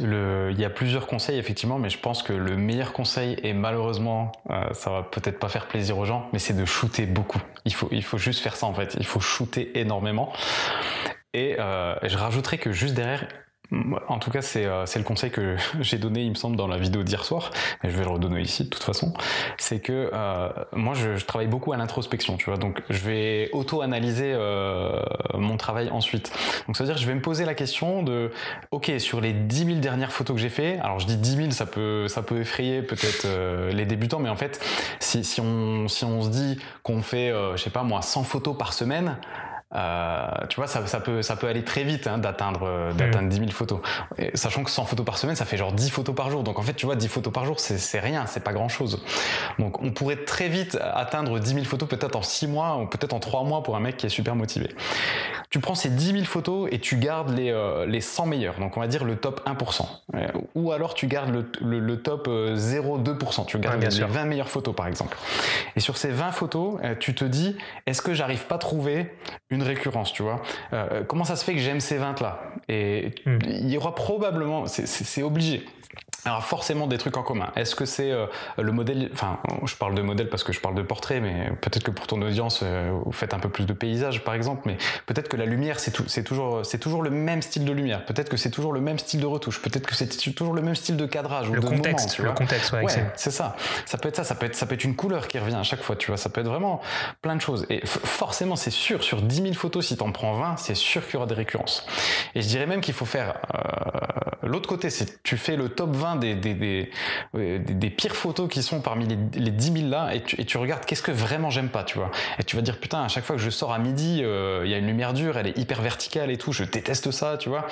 Il y a plusieurs conseils effectivement, mais je pense que le meilleur conseil, et malheureusement, euh, ça va peut-être pas faire plaisir aux gens, mais c'est de shooter beaucoup. Il faut, juste faire ça en fait. Il faut shooter énormément. Et euh, je rajouterais que juste derrière, en tout cas, euh, c'est le conseil que j'ai donné, il me semble, dans la vidéo d'hier soir, mais je vais le redonner ici de toute façon. C'est que euh, moi, je, je, travaille beaucoup à l'introspection, tu vois. Donc, je vais auto-analyser euh, mon travail ensuite. Donc, ça veut dire je vais me poser la question de, ok, sur les 10 000 dernières photos que j'ai fait, alors je dis 10 000, ça peut, ça peut effrayer peut-être euh, les débutants, mais en fait, si, si, on, si on se dit qu'on fait, euh, je sais pas moi, 100 photos par semaine, euh, tu vois, ça, ça, peut, ça peut aller très vite hein, d'atteindre euh, d'atteindre 10 000 photos. Et, sachant que 100 photos par semaine, ça fait genre 10 photos par jour. Donc en fait, tu vois, 10 photos par jour, c'est rien, c'est pas grand chose. Donc on pourrait très vite atteindre 10 000 photos peut-être en 6 mois ou peut-être en 3 mois pour un mec qui est super motivé. Tu prends ces 10 000 photos et tu gardes les, euh, les 100 meilleurs. Donc on va dire le top 1%. Euh, ou alors tu gardes le, le, le top 0,2%. Tu gardes les, les 20 meilleures photos par exemple. Et sur ces 20 photos, tu te dis, est-ce que j'arrive pas à trouver une une récurrence, tu vois. Euh, comment ça se fait que j'aime ces 20 là Et hmm. il y aura probablement, c'est obligé, alors forcément des trucs en commun. Est-ce que c'est euh, le modèle Enfin, je parle de modèle parce que je parle de portrait, mais peut-être que pour ton audience, euh, vous faites un peu plus de paysage, par exemple. Mais peut-être que la lumière, c'est toujours, c'est toujours le même style de lumière. Peut-être que c'est toujours le même style de retouche. Peut-être que c'est toujours le même style de cadrage le ou de contexte, moment, le contexte, ouais, c'est ça. Ça peut être ça. Ça peut être, ça peut être une couleur qui revient à chaque fois. Tu vois, ça peut être vraiment plein de choses. Et forcément, c'est sûr. Sur 10 000 photos, si t'en prends 20, c'est sûr qu'il y aura des récurrences. Et je dirais même qu'il faut faire euh, l'autre côté. C'est tu fais le top 20 des, des, des des, des, pires photos qui sont parmi les, les 10 000 là et tu, et tu regardes qu'est-ce que vraiment j'aime pas, tu vois. Et tu vas dire putain, à chaque fois que je sors à midi, euh, il y a une lumière dure, elle est hyper verticale et tout, je déteste ça, tu vois.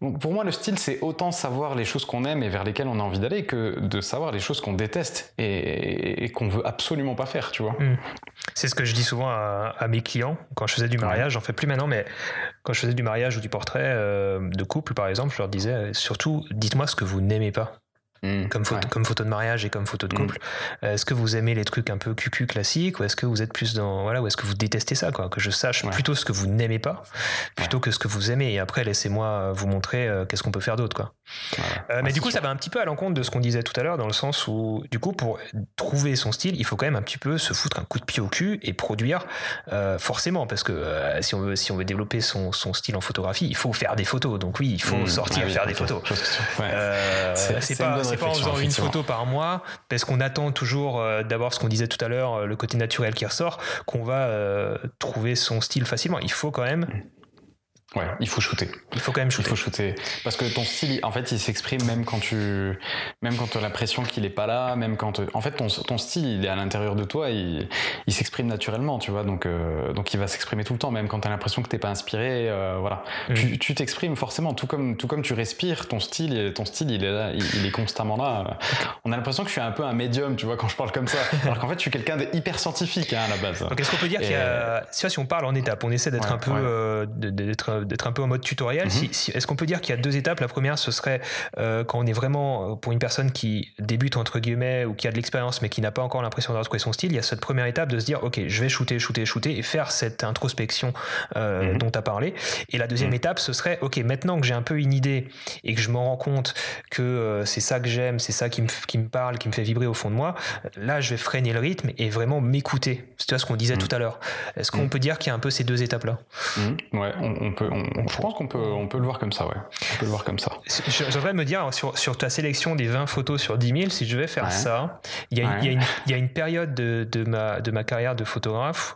Donc pour moi, le style, c'est autant savoir les choses qu'on aime et vers lesquelles on a envie d'aller que de savoir les choses qu'on déteste et, et qu'on veut absolument pas faire, tu vois. Mm. C'est ce que je dis souvent à, à, mes clients quand je faisais du mariage, j'en fais plus maintenant, mais quand je faisais du mariage ou du portrait euh, de couple, par exemple, je leur disais surtout, dites-moi ce que vous n'aimez pas. Mmh, comme, photo, ouais. comme photo de mariage et comme photo de couple. Mmh. Est-ce que vous aimez les trucs un peu cucu classiques ou est-ce que vous êtes plus dans voilà ou est-ce que vous détestez ça quoi que je sache ouais. plutôt ce que vous n'aimez pas plutôt ouais. que ce que vous aimez et après laissez-moi vous montrer euh, qu'est-ce qu'on peut faire d'autre quoi. Euh, mais du coup sûr. ça va un petit peu à l'encontre de ce qu'on disait tout à l'heure dans le sens où du coup pour trouver son style il faut quand même un petit peu se foutre un coup de pied au cul et produire euh, forcément parce que euh, si on veut si on veut développer son, son style en photographie il faut faire des photos donc oui il faut mmh. sortir et faire des photos. c'est pas c'est pas en faisant une photo par mois, parce qu'on attend toujours euh, d'abord ce qu'on disait tout à l'heure, euh, le côté naturel qui ressort, qu'on va euh, trouver son style facilement. Il faut quand même Ouais, il faut shooter. Il faut quand même shooter. Il faut shooter. Parce que ton style, en fait, il s'exprime même quand tu, même quand tu as l'impression qu'il est pas là, même quand, en fait, ton, ton style, il est à l'intérieur de toi, il, il s'exprime naturellement, tu vois, donc, euh, donc il va s'exprimer tout le temps, même quand tu as l'impression que t'es pas inspiré, euh, voilà. Mmh. Tu, tu t'exprimes forcément, tout comme, tout comme tu respires, ton style, ton style, il est là, il, il est constamment là. On a l'impression que je suis un peu un médium, tu vois, quand je parle comme ça. Alors qu'en fait, je suis quelqu'un d'hyper scientifique, hein, à la base. Donc, est-ce qu'on peut dire Et qu'il y a, si on parle en étapes, on essaie d'être ouais, un peu, ouais. euh, d'être d'être un peu en mode tutoriel. Mm -hmm. si, si, Est-ce qu'on peut dire qu'il y a deux étapes? La première, ce serait euh, quand on est vraiment pour une personne qui débute entre guillemets ou qui a de l'expérience mais qui n'a pas encore l'impression d'avoir trouvé son style. Il y a cette première étape de se dire ok, je vais shooter, shooter, shooter et faire cette introspection euh, mm -hmm. dont tu as parlé. Et la deuxième mm -hmm. étape, ce serait ok, maintenant que j'ai un peu une idée et que je me rends compte que euh, c'est ça que j'aime, c'est ça qui me, qui me parle, qui me fait vibrer au fond de moi. Là, je vais freiner le rythme et vraiment m'écouter. C'est ce qu'on disait tout à l'heure? Est-ce qu'on peut dire qu'il y a un peu ces deux étapes là Ouais, on, on peut. On, je pense qu'on peut, on peut le voir comme ça, ouais. On peut le voir comme ça. J'aimerais me dire, sur, sur ta sélection des 20 photos sur 10 000, si je vais faire ouais. ça, il y, a, ouais. il, y a une, il y a une période de, de, ma, de ma carrière de photographe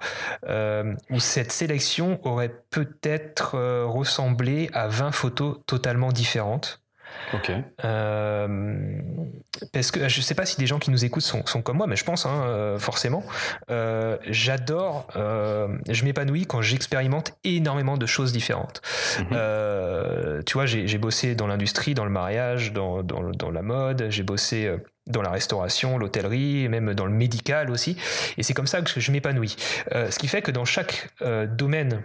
euh, où cette sélection aurait peut-être euh, ressemblé à 20 photos totalement différentes. Ok. Euh, parce que je sais pas si des gens qui nous écoutent sont, sont comme moi, mais je pense hein, euh, forcément. Euh, J'adore, euh, je m'épanouis quand j'expérimente énormément de choses différentes. -hmm. tu vois, j'ai bossé dans l'industrie, dans le mariage, dans, dans, dans la mode, j'ai bossé dans la restauration, l'hôtellerie, même dans le médical aussi. Et c'est comme ça que je m'épanouis. ce qui fait que dans chaque domaine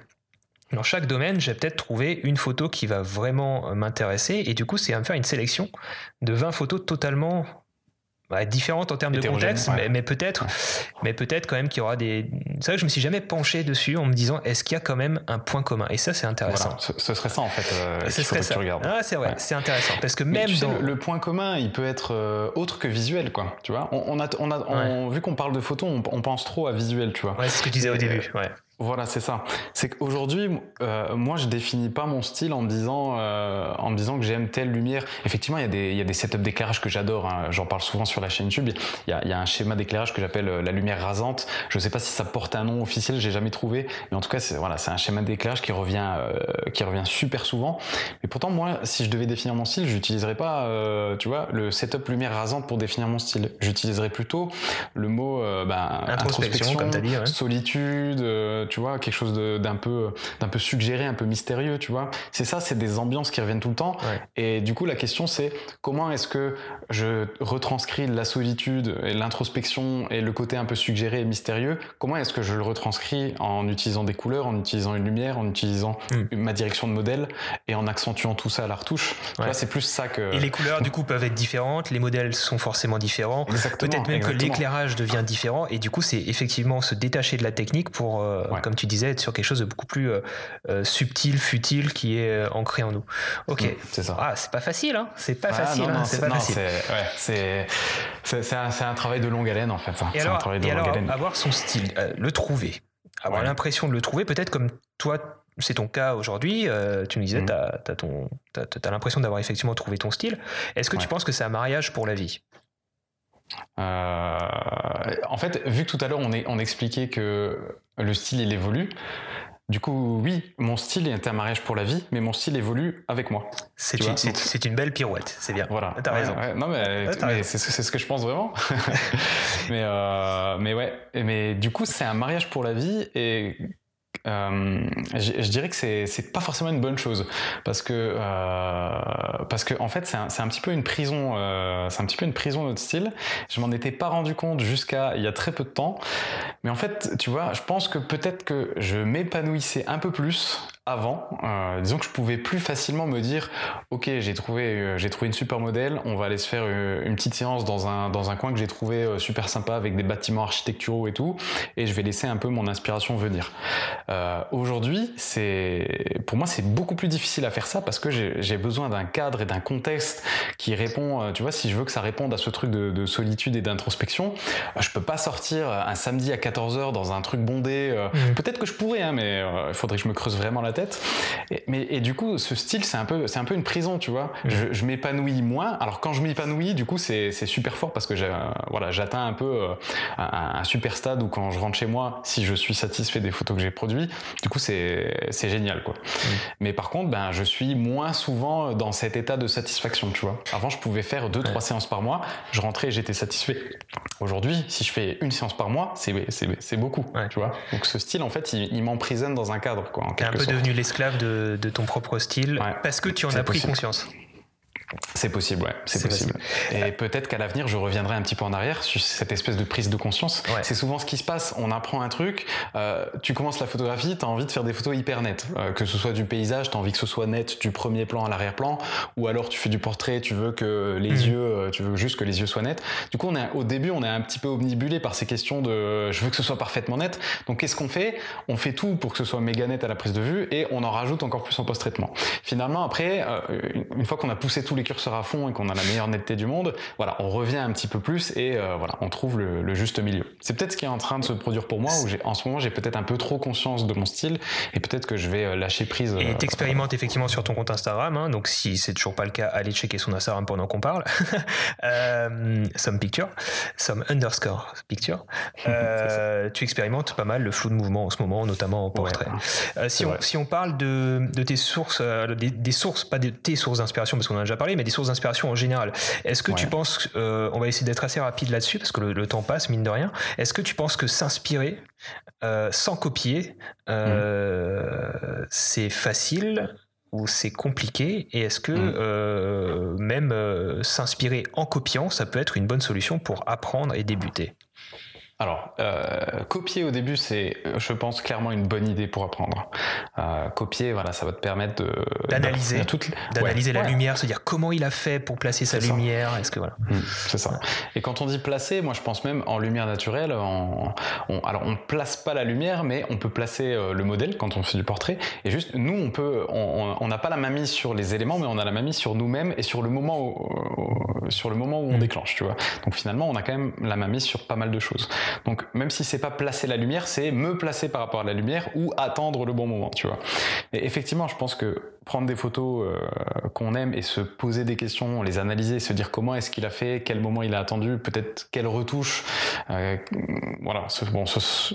dans chaque domaine, j'ai peut-être trouvé une photo qui va vraiment m'intéresser et du coup, c'est à me faire une sélection de 20 photos totalement bah, différente en termes de contexte, mais, peut-être, mais peut-être quand même qu'il y aura des. C'est vrai que je me suis jamais penché dessus en me disant est-ce qu'il y a quand même un point commun? Et ça, c'est intéressant. Ce, serait ça en fait. Euh, ce serait ça. Ah, c'est vrai, c'est intéressant parce que même dans... le, point commun, il peut être euh, autre que visuel, quoi. Tu vois, on, a, on a, vu qu'on parle de photos, on, pense trop à visuel, tu vois? Ouais, c'est ce que tu disais au début. Ouais. Voilà, c'est ça. C'est qu'aujourd'hui, euh, moi, je définis pas mon style en me disant, euh, en me disant que j'aime telle lumière. Effectivement, il y a des, il y a des setups d'éclairage que j'adore. Hein. J'en parle souvent sur la chaîne YouTube. Il y a, il y a un schéma d'éclairage que j'appelle euh, la lumière rasante. Je sais pas si ça porte un nom officiel, j'ai jamais trouvé. Mais en tout cas, c'est voilà, c'est un schéma d'éclairage qui revient, euh, qui revient super souvent. Mais pourtant, moi, si je devais définir mon style, j'utiliserais pas, tu vois, le setup lumière rasante pour définir mon style. J'utiliserais plutôt le mot ben, introspection, comme as dit, solitude, tu vois, quelque chose d'un peu, d'un peu suggéré, un peu mystérieux, tu vois. C'est ça, c'est des ambiances qui reviennent tout le temps. Et du coup, la question, c'est comment est-ce que je retranscris la solitude et l'introspection et le côté un peu suggéré et mystérieux Comment est-ce que je le retranscris en utilisant des couleurs, en utilisant une lumière, en utilisant hmm. ma direction de modèle et en accentuant tout ça à la retouche? C'est plus ça que. Et les couleurs, du coup, peuvent être différentes. Les modèles sont forcément différents. Peut-être même que l'éclairage devient différent. Et du coup, c'est effectivement se détacher de la technique pour, euh, comme tu disais, être sur quelque chose de beaucoup plus euh, euh, subtil, futile, qui est euh, ancré en nous. Ok. Mm, c'est ça. Ah, c'est pas facile, hein C'est pas facile. Hein, c'est pas facile. C'est un, un, travail de longue haleine, en fait. Hein. Et alors, avoir son style, le trouver, avoir l'impression de le trouver, peut-être comme toi, c'est ton cas aujourd'hui. tu me disais, mm. tu as, l'impression d'avoir effectivement trouvé ton style. Est-ce que tu penses que c'est un mariage pour la vie? En fait, vu que tout à l'heure on, on expliquait que le style il évolue, du coup, oui, mon style est un mariage pour la vie, mais mon style évolue avec moi. C'est une, belle pirouette, c'est bien. Voilà. T'as raison. non, mais, c'est ce que je pense vraiment. mais, euh, mais ouais, mais du coup, c'est un mariage pour la vie et euh, je, dirais que c'est pas forcément une bonne chose. Parce que euh, parce que en fait c'est un, un, petit peu une prison euh, c'est un petit peu une prison notre style. Je m'en étais pas rendu compte jusqu'à il y a très peu de temps. Mais en fait tu vois je pense que peut-être que je m'épanouissais un peu plus avant, euh, disons que je pouvais plus facilement me dire, ok, j'ai trouvé, euh, j'ai trouvé une super modèle, on va aller se faire euh, une, petite séance dans un, dans un coin que j'ai trouvé super sympa avec des bâtiments architecturaux et tout, et je vais laisser un peu mon inspiration venir. Aujourd'hui, c'est, pour moi, c'est beaucoup plus difficile à faire ça parce que j'ai besoin d'un cadre et d'un contexte qui répond, tu vois, si je veux que ça réponde à ce truc de, solitude et d'introspection, je peux pas sortir un samedi à 14h dans un truc bondé. Mmh. Peut-être que je pourrais, hein, mais il faudrait que je me creuse vraiment la tête. Et, mais, et du coup, ce style, c'est un peu, c'est un peu une prison, tu vois. Mm. Je, m'épanouis moins. Alors quand je m'épanouis, du coup, c'est, super fort parce que voilà, j'atteins un peu euh, un, super stade où quand je rentre chez moi, si je suis satisfait des photos que j'ai produites, du coup, c'est, c'est génial, quoi. Mm. Mais par contre, ben, je suis moins souvent dans cet état de satisfaction, tu vois. Avant, je pouvais faire deux, trois séances par mois. Je rentrais et j'étais satisfait. Aujourd'hui, si je fais une séance par mois, c'est, c'est, beaucoup, tu vois. Donc ce style, en fait, il, m'emprisonne dans un cadre, quoi, en quelque sorte devenu l'esclave de, ton propre style parce que tu en as pris conscience. C'est possible, ouais, c'est possible. Et peut-être qu'à l'avenir, je reviendrai un petit peu en arrière sur cette espèce de prise de conscience. C'est souvent ce qui se passe. On apprend un truc, euh, tu commences la photographie, tu as envie de faire des photos hyper nettes. Euh, que ce soit du paysage, tu as envie que ce soit net du premier plan à l'arrière-plan, ou alors tu fais du portrait, tu veux que les mmh. yeux, euh, tu veux juste que les yeux soient nets. Du coup, on est, au début, on est un petit peu omnibulé par ces questions de je veux que ce soit parfaitement net. Donc, qu'est-ce qu'on fait? On fait tout pour que ce soit méga net à la prise de vue et on en rajoute encore plus en post-traitement. Finalement, après, une fois qu'on a poussé tous les curseurs à fond et qu'on a la meilleure netteté du monde, voilà, on revient un petit peu plus et euh, voilà, on trouve le, juste milieu. C'est peut-être ce qui est en train de se produire pour moi, où en ce moment j'ai peut-être un peu trop conscience de mon style et peut-être que je vais euh, lâcher prise. Et euh, t'expérimentes effectivement sur ton compte Instagram, hein, donc si c'est toujours pas le cas, allez checker son Instagram pendant qu'on parle. some picture, some underscore picture. tu expérimentes pas mal le flou de mouvement en ce moment, notamment en portrait. si, on, si on parle de, de tes sources, des, des, sources, pas de tes sources d'inspiration parce qu'on en a déjà parlé, mais des sources d'inspiration en général. Est-ce que tu penses, euh, on va essayer d'être assez rapide là-dessus parce que le, temps passe mine de rien. Est-ce que tu penses que s'inspirer euh, sans copier, euh, mm. c'est facile ou c'est compliqué? Et est-ce que mm. même s'inspirer en copiant, ça peut être une bonne solution pour apprendre et débuter? Alors, euh, copier au début, c'est, je pense, clairement une bonne idée pour apprendre. Euh, copier, voilà, ça va te permettre de d'analyser, d'analyser la lumière, se dire comment il a fait pour placer sa lumière. Est-ce que voilà mmh, C'est ça. Et quand on dit placer, moi, je pense même en lumière naturelle. En, on, alors, on place pas la lumière, mais on peut placer euh, le modèle quand on fait du portrait. Et juste, nous, on peut, on n'a pas la main mise sur les éléments, mais on a la main mise sur nous-mêmes et sur le moment où, sur le moment où on mmh. déclenche, tu vois. Donc finalement, on a quand même la main mise sur pas mal de choses. Donc même si c'est pas placer la lumière, c'est me placer par rapport à la lumière ou attendre le bon moment, tu vois. Et effectivement, je pense que prendre des photos euh, qu'on aime et se poser des questions, les analyser, se dire comment est-ce qu'il a fait, quel moment il a attendu, peut-être quelle retouche. Euh, voilà, bon,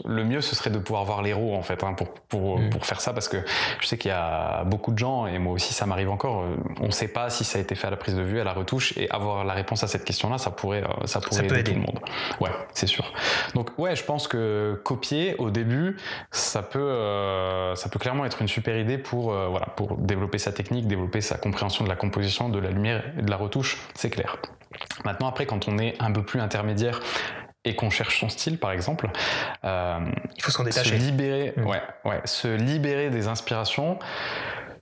le mieux ce serait de pouvoir voir l'héros en fait hein, pour pour, mm. pour faire ça parce que je sais qu'il y a beaucoup de gens et moi aussi ça m'arrive encore. Euh, on ne sait pas si ça a été fait à la prise de vue, à la retouche et avoir la réponse à cette question-là, ça pourrait ça pourrait aider, tout le monde. Ouais, c'est sûr. Donc ouais, je pense que copier au début, ça peut ça peut clairement être une super idée pour voilà pour développer sa technique, développer sa compréhension de la composition, de la lumière et de la retouche, c'est clair. Maintenant, après, quand on est un peu plus intermédiaire et qu'on cherche son style, par exemple, euh, il faut s'en détacher. Se libérer, mmh. ouais, ouais, se libérer des inspirations.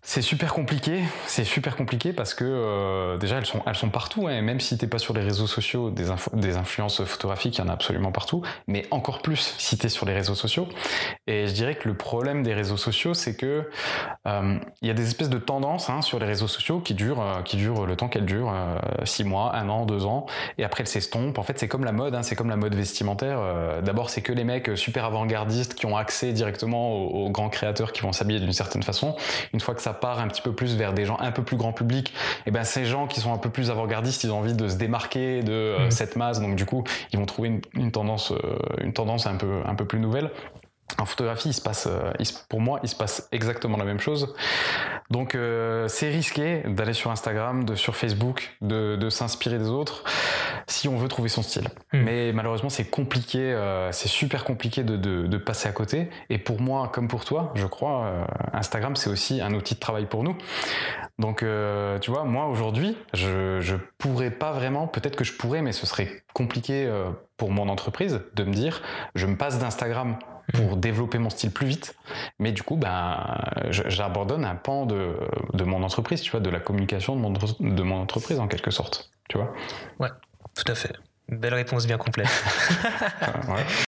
C'est super compliqué, c'est super compliqué parce que euh, déjà elles sont elles sont partout, hein, même si t'es pas sur les réseaux sociaux, des, des influences photographiques, il y en a absolument partout, mais encore plus si t'es sur les réseaux sociaux. Et je dirais que le problème des réseaux sociaux, c'est que euh, il y a des espèces de tendances hein, sur les réseaux sociaux qui durent euh, qui durent le temps qu'elles durent, six mois, un an, deux ans, et après elles s'estompent. En fait, c'est comme la mode, hein, c'est comme la mode vestimentaire. D'abord, c'est que les mecs super avant-gardistes qui ont accès directement aux, aux grands créateurs qui vont s'habiller d'une certaine façon. Une fois que ça part un petit peu plus vers des gens un peu plus grand public, et eh ben ces gens qui sont un peu plus avant-gardistes, ils ont envie de se démarquer de euh, mmh. cette masse, donc du coup, ils vont trouver une, tendance, euh, une tendance un peu, un peu plus nouvelle. En photographie, il se passe, euh, pour moi, il se passe exactement la même chose. Donc, c'est risqué d'aller sur Instagram, de sur Facebook, de, s'inspirer des autres, si on veut trouver son style. Hmm. Mais malheureusement, c'est compliqué, c'est super compliqué de, passer à côté. Et pour moi, comme pour toi, je crois, Instagram, c'est aussi un outil de travail pour nous. Donc, tu vois, moi aujourd'hui, je, je pourrais pas vraiment, peut-être que je pourrais, mais ce serait compliqué pour mon entreprise de me dire, je me passe d'Instagram pour développer mon style plus vite. Mais du coup, ben, j'abandonne un pan de, de, mon entreprise, tu vois, de la communication de mon, de mon entreprise en quelque sorte, tu vois. Ouais, tout à fait. Belle réponse bien complète.